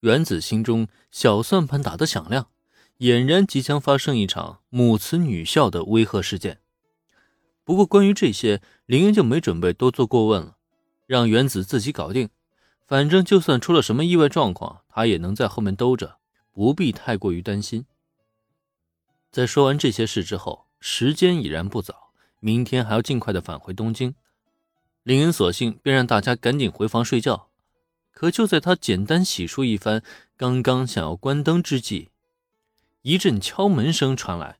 原子心中小算盘打得响亮，俨然即将发生一场母慈女孝的威吓事件。不过，关于这些，林恩就没准备多做过问了，让原子自己搞定。反正就算出了什么意外状况，他也能在后面兜着，不必太过于担心。在说完这些事之后，时间已然不早，明天还要尽快的返回东京。林恩索性便让大家赶紧回房睡觉。可就在他简单洗漱一番，刚刚想要关灯之际，一阵敲门声传来。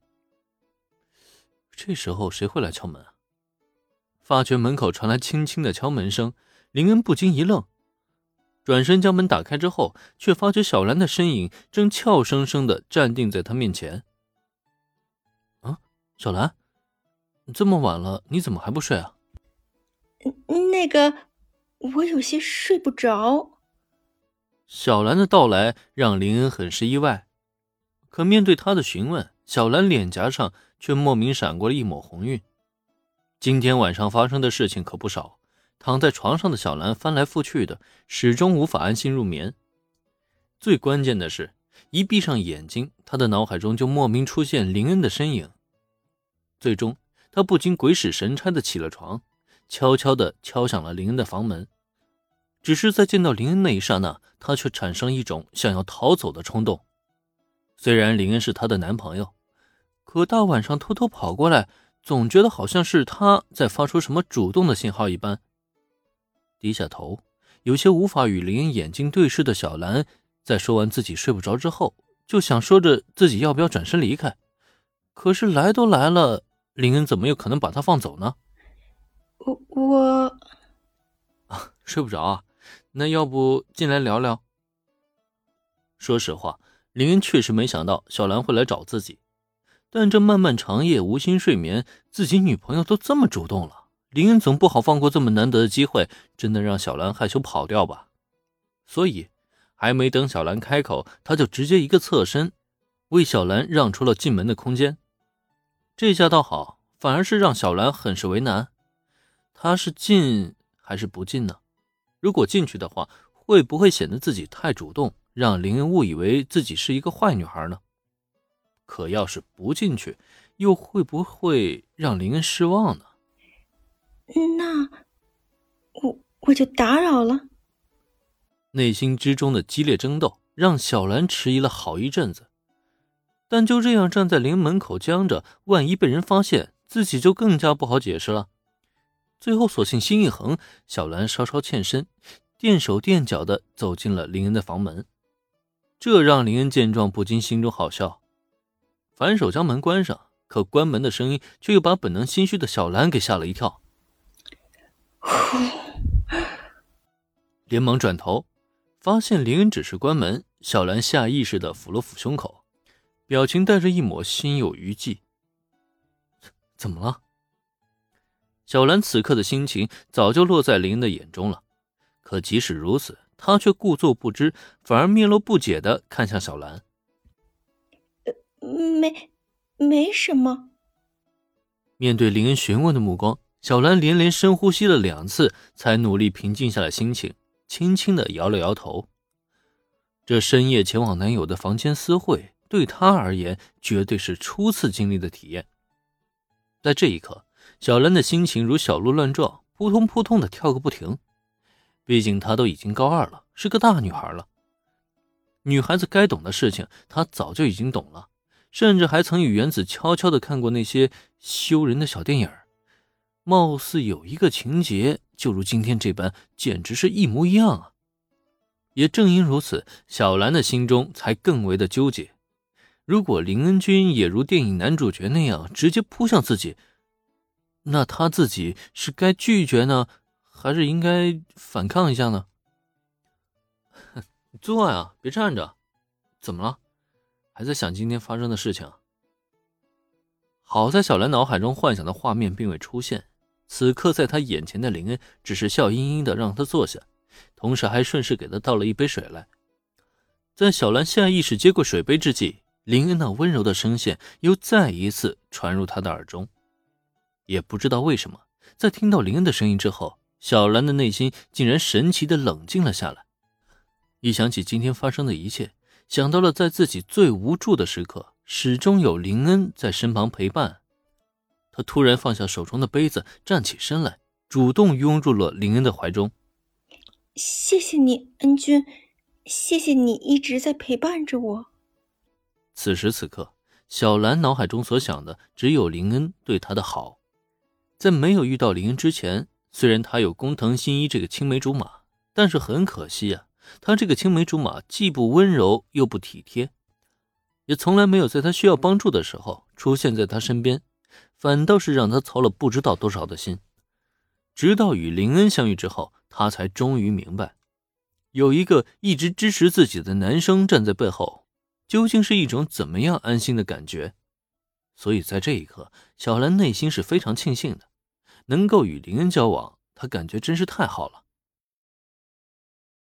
这时候谁会来敲门啊？发觉门口传来轻轻的敲门声，林恩不禁一愣，转身将门打开之后，却发觉小兰的身影正俏生生的站定在他面前。啊，小兰，这么晚了，你怎么还不睡啊？那个。我有些睡不着。小兰的到来让林恩很是意外，可面对他的询问，小兰脸颊上却莫名闪过了一抹红晕。今天晚上发生的事情可不少，躺在床上的小兰翻来覆去的，始终无法安心入眠。最关键的是，一闭上眼睛，她的脑海中就莫名出现林恩的身影。最终，她不禁鬼使神差的起了床。悄悄地敲响了林恩的房门，只是在见到林恩那一刹那，他却产生一种想要逃走的冲动。虽然林恩是她的男朋友，可大晚上偷偷跑过来，总觉得好像是他在发出什么主动的信号一般。低下头，有些无法与林恩眼睛对视的小兰，在说完自己睡不着之后，就想说着自己要不要转身离开。可是来都来了，林恩怎么有可能把她放走呢？我我啊，睡不着啊，那要不进来聊聊？说实话，林恩确实没想到小兰会来找自己，但这漫漫长夜无心睡眠，自己女朋友都这么主动了，林恩总不好放过这么难得的机会，真的让小兰害羞跑掉吧？所以，还没等小兰开口，他就直接一个侧身，为小兰让出了进门的空间。这下倒好，反而是让小兰很是为难。他是进还是不进呢？如果进去的话，会不会显得自己太主动，让林恩误以为自己是一个坏女孩呢？可要是不进去，又会不会让林恩失望呢？那我我就打扰了。内心之中的激烈争斗让小兰迟疑了好一阵子，但就这样站在林门口僵着，万一被人发现，自己就更加不好解释了。最后，索性心一横，小兰稍稍欠身，垫手垫脚的走进了林恩的房门。这让林恩见状不禁心中好笑，反手将门关上。可关门的声音却又把本能心虚的小兰给吓了一跳，连忙转头，发现林恩只是关门。小兰下意识的抚了抚胸口，表情带着一抹心有余悸。怎么了？小兰此刻的心情早就落在林恩的眼中了，可即使如此，她却故作不知，反而面露不解的看向小兰。呃，没，没什么。面对林恩询问的目光，小兰连连深呼吸了两次，才努力平静下来心情，轻轻的摇了摇头。这深夜前往男友的房间私会，对她而言绝对是初次经历的体验。在这一刻。小兰的心情如小鹿乱撞，扑通扑通的跳个不停。毕竟她都已经高二了，是个大女孩了。女孩子该懂的事情，她早就已经懂了，甚至还曾与原子悄悄的看过那些羞人的小电影。貌似有一个情节，就如今天这般，简直是一模一样啊！也正因如此，小兰的心中才更为的纠结。如果林恩君也如电影男主角那样直接扑向自己，那他自己是该拒绝呢，还是应该反抗一下呢？坐呀，别站着。怎么了？还在想今天发生的事情？好在小兰脑海中幻想的画面并未出现。此刻在他眼前的林恩只是笑盈盈的让他坐下，同时还顺势给他倒了一杯水来。在小兰下意识接过水杯之际，林恩那温柔的声线又再一次传入他的耳中。也不知道为什么，在听到林恩的声音之后，小兰的内心竟然神奇的冷静了下来。一想起今天发生的一切，想到了在自己最无助的时刻，始终有林恩在身旁陪伴，他突然放下手中的杯子，站起身来，主动拥入了林恩的怀中。谢谢你，恩君，谢谢你一直在陪伴着我。此时此刻，小兰脑海中所想的只有林恩对她的好。在没有遇到林恩之前，虽然他有工藤新一这个青梅竹马，但是很可惜啊。他这个青梅竹马既不温柔又不体贴，也从来没有在他需要帮助的时候出现在他身边，反倒是让他操了不知道多少的心。直到与林恩相遇之后，他才终于明白，有一个一直支持自己的男生站在背后，究竟是一种怎么样安心的感觉。所以在这一刻，小兰内心是非常庆幸的，能够与林恩交往，她感觉真是太好了。